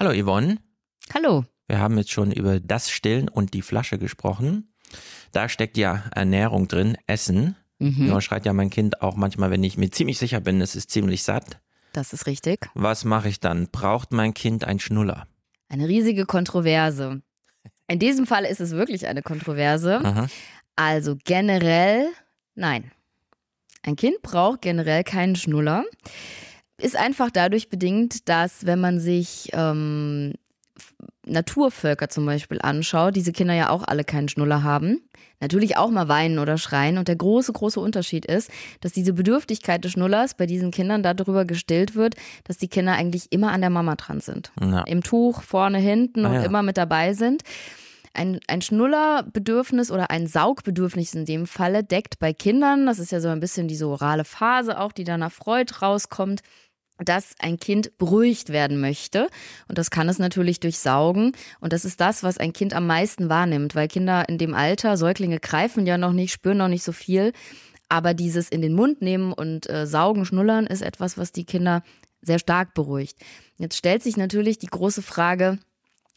Hallo Yvonne. Hallo. Wir haben jetzt schon über das Stillen und die Flasche gesprochen. Da steckt ja Ernährung drin, Essen. Mhm. Ja, schreit ja mein Kind auch manchmal, wenn ich mir ziemlich sicher bin, es ist ziemlich satt. Das ist richtig. Was mache ich dann? Braucht mein Kind ein Schnuller? Eine riesige Kontroverse. In diesem Fall ist es wirklich eine Kontroverse. Aha. Also generell, nein. Ein Kind braucht generell keinen Schnuller. Ist einfach dadurch bedingt, dass wenn man sich ähm, Naturvölker zum Beispiel anschaut, diese Kinder ja auch alle keinen Schnuller haben, natürlich auch mal weinen oder schreien. Und der große, große Unterschied ist, dass diese Bedürftigkeit des Schnullers bei diesen Kindern darüber gestillt wird, dass die Kinder eigentlich immer an der Mama dran sind. Ja. Im Tuch, vorne, hinten ah, und ja. immer mit dabei sind. Ein, ein Schnullerbedürfnis oder ein Saugbedürfnis in dem Falle deckt bei Kindern, das ist ja so ein bisschen diese orale Phase auch, die dann nach Freud rauskommt, dass ein Kind beruhigt werden möchte. Und das kann es natürlich durch Saugen. Und das ist das, was ein Kind am meisten wahrnimmt, weil Kinder in dem Alter, Säuglinge greifen ja noch nicht, spüren noch nicht so viel. Aber dieses in den Mund nehmen und äh, saugen, schnullern ist etwas, was die Kinder sehr stark beruhigt. Jetzt stellt sich natürlich die große Frage,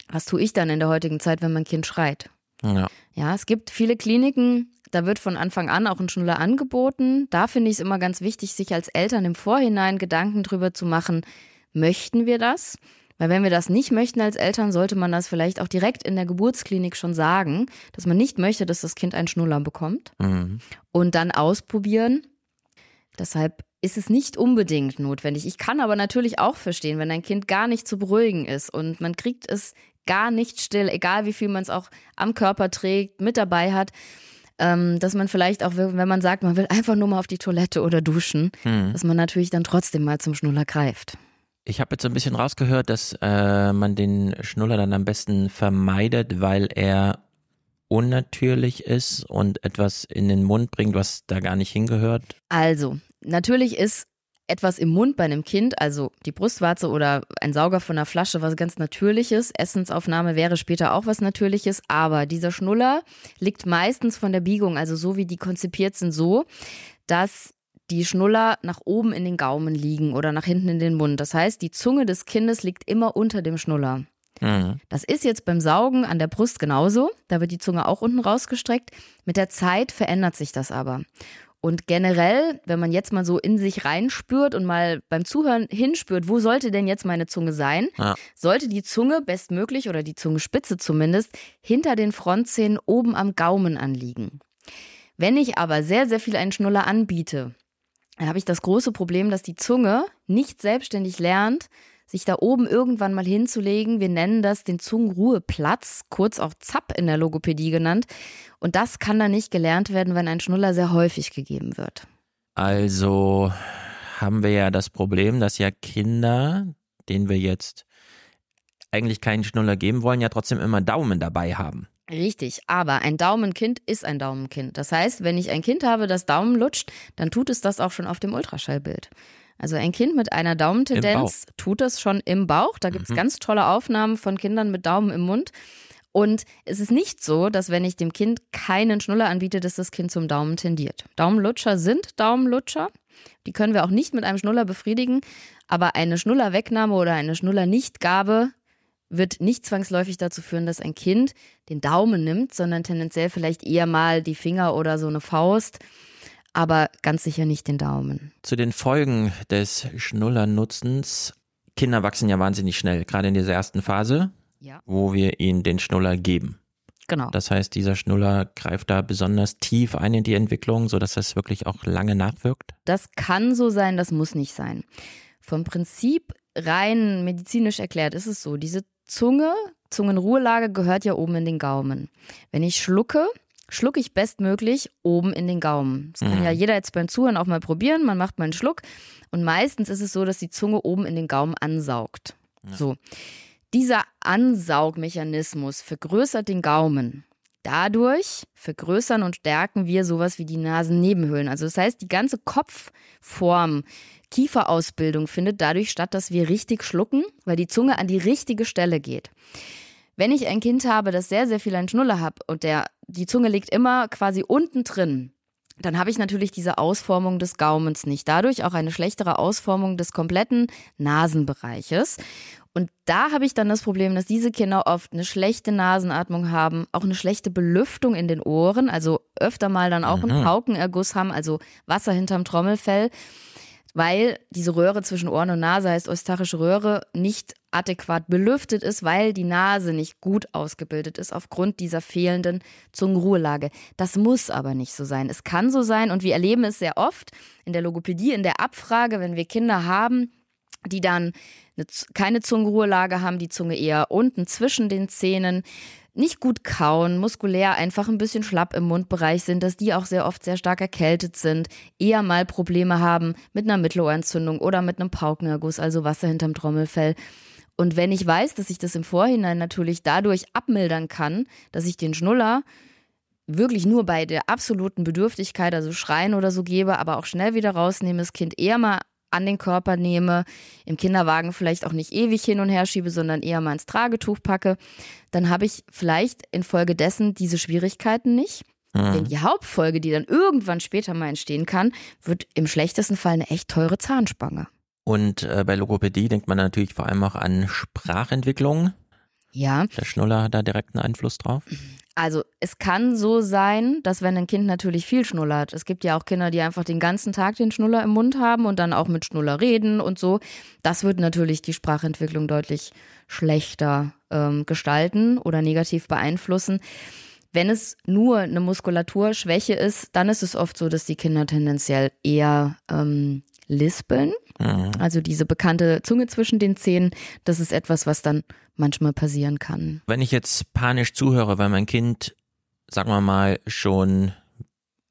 was tue ich dann in der heutigen Zeit, wenn mein Kind schreit? Ja. ja, es gibt viele Kliniken, da wird von Anfang an auch ein Schnuller angeboten. Da finde ich es immer ganz wichtig, sich als Eltern im Vorhinein Gedanken drüber zu machen, möchten wir das? Weil wenn wir das nicht möchten als Eltern, sollte man das vielleicht auch direkt in der Geburtsklinik schon sagen, dass man nicht möchte, dass das Kind einen Schnuller bekommt mhm. und dann ausprobieren. Deshalb ist es nicht unbedingt notwendig. Ich kann aber natürlich auch verstehen, wenn ein Kind gar nicht zu beruhigen ist und man kriegt es gar nicht still, egal wie viel man es auch am Körper trägt, mit dabei hat, ähm, dass man vielleicht auch, wenn man sagt, man will einfach nur mal auf die Toilette oder duschen, hm. dass man natürlich dann trotzdem mal zum Schnuller greift. Ich habe jetzt so ein bisschen rausgehört, dass äh, man den Schnuller dann am besten vermeidet, weil er unnatürlich ist und etwas in den Mund bringt, was da gar nicht hingehört. Also, natürlich ist etwas im Mund bei einem Kind, also die Brustwarze oder ein Sauger von einer Flasche, was ganz Natürliches. Essensaufnahme wäre später auch was Natürliches, aber dieser Schnuller liegt meistens von der Biegung, also so wie die konzipiert sind, so, dass die Schnuller nach oben in den Gaumen liegen oder nach hinten in den Mund. Das heißt, die Zunge des Kindes liegt immer unter dem Schnuller. Mhm. Das ist jetzt beim Saugen an der Brust genauso. Da wird die Zunge auch unten rausgestreckt. Mit der Zeit verändert sich das aber. Und generell, wenn man jetzt mal so in sich reinspürt und mal beim Zuhören hinspürt, wo sollte denn jetzt meine Zunge sein, ja. sollte die Zunge bestmöglich oder die Zungenspitze zumindest hinter den Frontzähnen oben am Gaumen anliegen. Wenn ich aber sehr, sehr viel einen Schnuller anbiete, dann habe ich das große Problem, dass die Zunge nicht selbstständig lernt, sich da oben irgendwann mal hinzulegen. Wir nennen das den Zungenruheplatz, kurz auch ZAP in der Logopädie genannt. Und das kann dann nicht gelernt werden, wenn ein Schnuller sehr häufig gegeben wird. Also haben wir ja das Problem, dass ja Kinder, denen wir jetzt eigentlich keinen Schnuller geben wollen, ja trotzdem immer Daumen dabei haben. Richtig, aber ein Daumenkind ist ein Daumenkind. Das heißt, wenn ich ein Kind habe, das Daumen lutscht, dann tut es das auch schon auf dem Ultraschallbild. Also ein Kind mit einer Daumentendenz tut das schon im Bauch. Da gibt es mhm. ganz tolle Aufnahmen von Kindern mit Daumen im Mund. Und es ist nicht so, dass wenn ich dem Kind keinen Schnuller anbiete, dass das Kind zum Daumen tendiert. Daumenlutscher sind Daumenlutscher. Die können wir auch nicht mit einem Schnuller befriedigen. Aber eine Schnullerwegnahme oder eine Schnullernichtgabe wird nicht zwangsläufig dazu führen, dass ein Kind den Daumen nimmt, sondern tendenziell vielleicht eher mal die Finger oder so eine Faust aber ganz sicher nicht den Daumen. Zu den Folgen des Schnullernutzens. Kinder wachsen ja wahnsinnig schnell, gerade in dieser ersten Phase, ja. wo wir ihnen den Schnuller geben. Genau. Das heißt, dieser Schnuller greift da besonders tief ein in die Entwicklung, sodass das wirklich auch lange nachwirkt? Das kann so sein, das muss nicht sein. Vom Prinzip rein medizinisch erklärt ist es so, diese Zunge, Zungenruhelage gehört ja oben in den Gaumen. Wenn ich schlucke, schlucke ich bestmöglich oben in den Gaumen. Das kann mhm. ja jeder jetzt beim Zuhören auch mal probieren. Man macht mal einen Schluck und meistens ist es so, dass die Zunge oben in den Gaumen ansaugt. Ja. So. Dieser Ansaugmechanismus vergrößert den Gaumen. Dadurch vergrößern und stärken wir sowas wie die Nasennebenhöhlen. Also das heißt, die ganze Kopfform, Kieferausbildung findet dadurch statt, dass wir richtig schlucken, weil die Zunge an die richtige Stelle geht. Wenn ich ein Kind habe, das sehr, sehr viel einen Schnuller hat und der, die Zunge liegt immer quasi unten drin, dann habe ich natürlich diese Ausformung des Gaumens nicht. Dadurch auch eine schlechtere Ausformung des kompletten Nasenbereiches. Und da habe ich dann das Problem, dass diese Kinder oft eine schlechte Nasenatmung haben, auch eine schlechte Belüftung in den Ohren, also öfter mal dann auch mhm. einen Paukenerguss haben, also Wasser hinterm Trommelfell weil diese Röhre zwischen Ohren und Nase heißt eustachische Röhre nicht adäquat belüftet ist, weil die Nase nicht gut ausgebildet ist aufgrund dieser fehlenden Zungenruhelage. Das muss aber nicht so sein. Es kann so sein und wir erleben es sehr oft in der Logopädie, in der Abfrage, wenn wir Kinder haben, die dann eine, keine Zungenruhelage haben, die Zunge eher unten zwischen den Zähnen, nicht gut kauen, muskulär einfach ein bisschen schlapp im Mundbereich sind, dass die auch sehr oft sehr stark erkältet sind, eher mal Probleme haben mit einer Mittelohrentzündung oder mit einem Paukenerguss, also Wasser hinterm Trommelfell. Und wenn ich weiß, dass ich das im Vorhinein natürlich dadurch abmildern kann, dass ich den Schnuller wirklich nur bei der absoluten Bedürftigkeit, also Schreien oder so gebe, aber auch schnell wieder rausnehme, das Kind eher mal an den Körper nehme, im Kinderwagen vielleicht auch nicht ewig hin und her schiebe, sondern eher mal ins Tragetuch packe, dann habe ich vielleicht infolgedessen diese Schwierigkeiten nicht. Mhm. Denn die Hauptfolge, die dann irgendwann später mal entstehen kann, wird im schlechtesten Fall eine echt teure Zahnspange. Und äh, bei Logopädie denkt man natürlich vor allem auch an Sprachentwicklung. Ja. Der Schnuller hat da direkt einen Einfluss drauf. Also es kann so sein, dass wenn ein Kind natürlich viel schnullert, es gibt ja auch Kinder, die einfach den ganzen Tag den Schnuller im Mund haben und dann auch mit Schnuller reden und so, das wird natürlich die Sprachentwicklung deutlich schlechter ähm, gestalten oder negativ beeinflussen. Wenn es nur eine Muskulaturschwäche ist, dann ist es oft so, dass die Kinder tendenziell eher ähm, lispeln. Mhm. Also diese bekannte Zunge zwischen den Zähnen, das ist etwas, was dann manchmal passieren kann. Wenn ich jetzt panisch zuhöre, weil mein Kind, sagen wir mal, schon,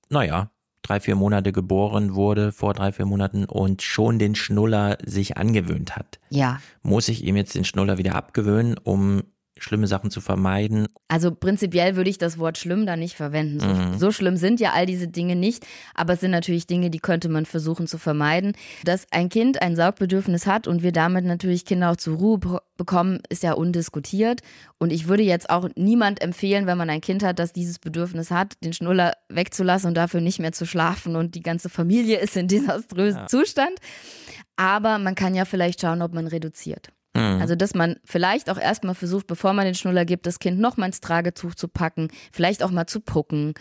naja, drei, vier Monate geboren wurde, vor drei, vier Monaten und schon den Schnuller sich angewöhnt hat. Ja. Muss ich ihm jetzt den Schnuller wieder abgewöhnen, um schlimme Sachen zu vermeiden. Also prinzipiell würde ich das Wort schlimm da nicht verwenden. So, mhm. so, schlimm sind ja all diese Dinge nicht, aber es sind natürlich Dinge, die könnte man versuchen zu vermeiden. Dass ein Kind ein Saugbedürfnis hat und wir damit natürlich Kinder auch zur Ruhe bekommen, ist ja undiskutiert. Und ich würde jetzt auch niemand empfehlen, wenn man ein Kind hat, das dieses Bedürfnis hat, den Schnuller wegzulassen und dafür nicht mehr zu schlafen und die ganze Familie ist in desaströsen ja. Zustand. Aber man kann ja vielleicht schauen, ob man reduziert. Mhm. Also, dass man vielleicht auch erstmal versucht, bevor man den Schnuller gibt, das Kind noch mal ins Tragetuch zu packen, vielleicht auch mal zu pucken,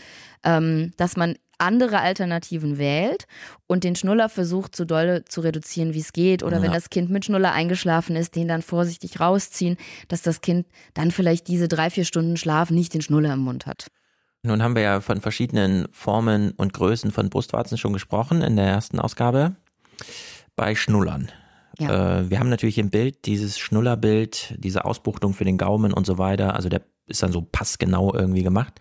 ähm, dass man andere Alternativen wählt und den Schnuller versucht, so doll zu reduzieren, wie es geht. Oder ja. wenn das Kind mit Schnuller eingeschlafen ist, den dann vorsichtig rausziehen, dass das Kind dann vielleicht diese drei, vier Stunden Schlaf nicht den Schnuller im Mund hat. Nun haben wir ja von verschiedenen Formen und Größen von Brustwarzen schon gesprochen in der ersten Ausgabe. Bei Schnullern. Ja. Äh, wir haben natürlich im Bild dieses Schnullerbild, diese Ausbuchtung für den Gaumen und so weiter. Also der ist dann so passgenau irgendwie gemacht.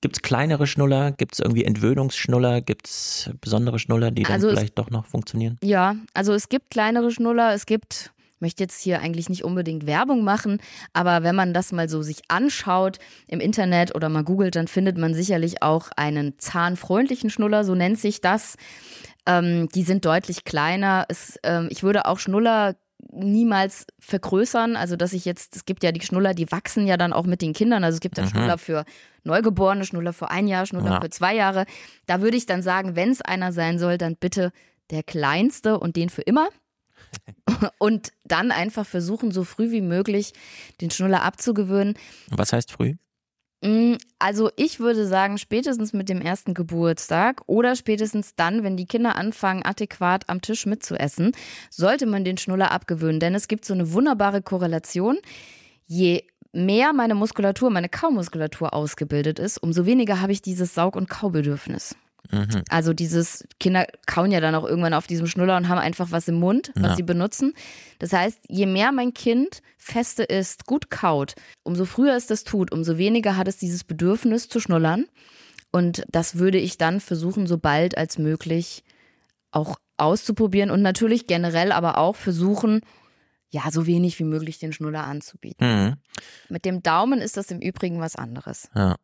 Gibt es kleinere Schnuller? Gibt es irgendwie Entwöhnungsschnuller? Gibt es besondere Schnuller, die dann also vielleicht es, doch noch funktionieren? Ja, also es gibt kleinere Schnuller. Es gibt, ich möchte jetzt hier eigentlich nicht unbedingt Werbung machen, aber wenn man das mal so sich anschaut im Internet oder mal googelt, dann findet man sicherlich auch einen zahnfreundlichen Schnuller, so nennt sich das. Ähm, die sind deutlich kleiner. Es, ähm, ich würde auch Schnuller niemals vergrößern. Also, dass ich jetzt, es gibt ja die Schnuller, die wachsen ja dann auch mit den Kindern. Also, es gibt ja mhm. Schnuller für Neugeborene, Schnuller für ein Jahr, Schnuller ja. für zwei Jahre. Da würde ich dann sagen, wenn es einer sein soll, dann bitte der kleinste und den für immer. und dann einfach versuchen, so früh wie möglich den Schnuller abzugewöhnen. Was heißt früh? Mm, also ich würde sagen, spätestens mit dem ersten Geburtstag oder spätestens dann, wenn die Kinder anfangen, adäquat am Tisch mitzuessen, sollte man den Schnuller abgewöhnen. Denn es gibt so eine wunderbare Korrelation. Je mehr meine Muskulatur, meine Kaumuskulatur ausgebildet ist, umso weniger habe ich dieses Saug- und Kaubedürfnis. Mhm. Also dieses, Kinder kauen ja dann auch irgendwann auf diesem Schnuller und haben einfach was im Mund, was ja. sie benutzen. Das heißt, je mehr mein Kind feste ist, gut kaut, umso früher es das tut, umso weniger hat es dieses Bedürfnis zu schnullern. Und das würde ich dann versuchen, so bald als möglich auch auszuprobieren und natürlich generell aber auch versuchen, ja, so wenig wie möglich den Schnuller anzubieten. Mhm. Mit dem Daumen ist das im Übrigen was anderes. Ja.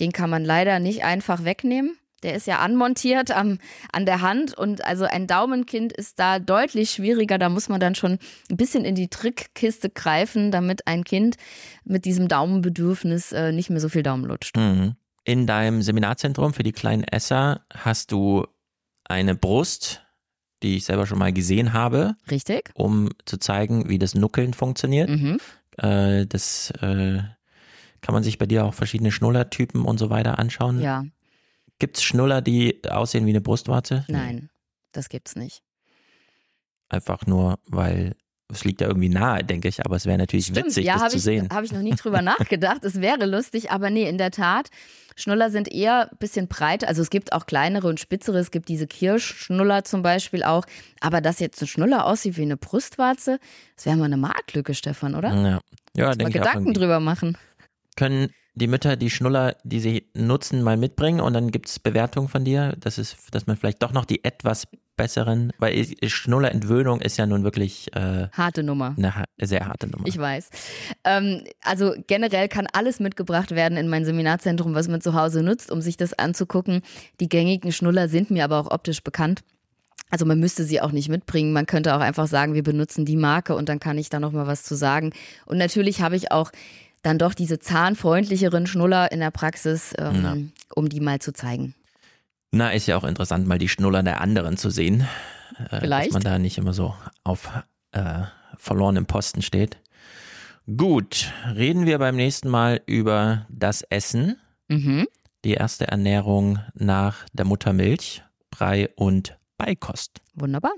Den kann man leider nicht einfach wegnehmen. Der ist ja anmontiert am, an der Hand und also ein Daumenkind ist da deutlich schwieriger. Da muss man dann schon ein bisschen in die Trickkiste greifen, damit ein Kind mit diesem Daumenbedürfnis äh, nicht mehr so viel Daumen lutscht. Mhm. In deinem Seminarzentrum für die kleinen Esser hast du eine Brust die ich selber schon mal gesehen habe. Richtig. Um zu zeigen, wie das Nuckeln funktioniert. Mhm. Äh, das äh, kann man sich bei dir auch verschiedene Schnullertypen und so weiter anschauen. Ja. Gibt es Schnuller, die aussehen wie eine Brustwarze? Nein, das gibt's nicht. Einfach nur, weil es liegt ja irgendwie nahe, denke ich, aber es wäre natürlich Stimmt, witzig, ja, das zu ich, sehen. Habe ich noch nie drüber nachgedacht. Es wäre lustig, aber nee, in der Tat. Schnuller sind eher ein bisschen breiter. Also es gibt auch kleinere und spitzere. Es gibt diese Kirschschnuller zum Beispiel auch. Aber dass jetzt ein Schnuller aussieht wie eine Brustwarze, das wäre mal eine Marktlücke, Stefan, oder? Ja, ja denke ich Gedanken auch drüber machen. Können die Mütter die Schnuller, die sie nutzen, mal mitbringen und dann gibt es Bewertungen von dir, dass, es, dass man vielleicht doch noch die etwas besseren, weil Schnullerentwöhnung ist ja nun wirklich äh, harte Nummer. Eine sehr harte Nummer. Ich weiß. Ähm, also generell kann alles mitgebracht werden in mein Seminarzentrum, was man zu Hause nutzt, um sich das anzugucken. Die gängigen Schnuller sind mir aber auch optisch bekannt. Also man müsste sie auch nicht mitbringen. Man könnte auch einfach sagen, wir benutzen die Marke und dann kann ich da noch mal was zu sagen. Und natürlich habe ich auch dann doch diese zahnfreundlicheren Schnuller in der Praxis, ähm, um die mal zu zeigen. Na, ist ja auch interessant, mal die Schnuller der anderen zu sehen. Äh, Vielleicht. Dass man da nicht immer so auf äh, verlorenem Posten steht. Gut, reden wir beim nächsten Mal über das Essen. Mhm. Die erste Ernährung nach der Muttermilch, Brei und Beikost. Wunderbar.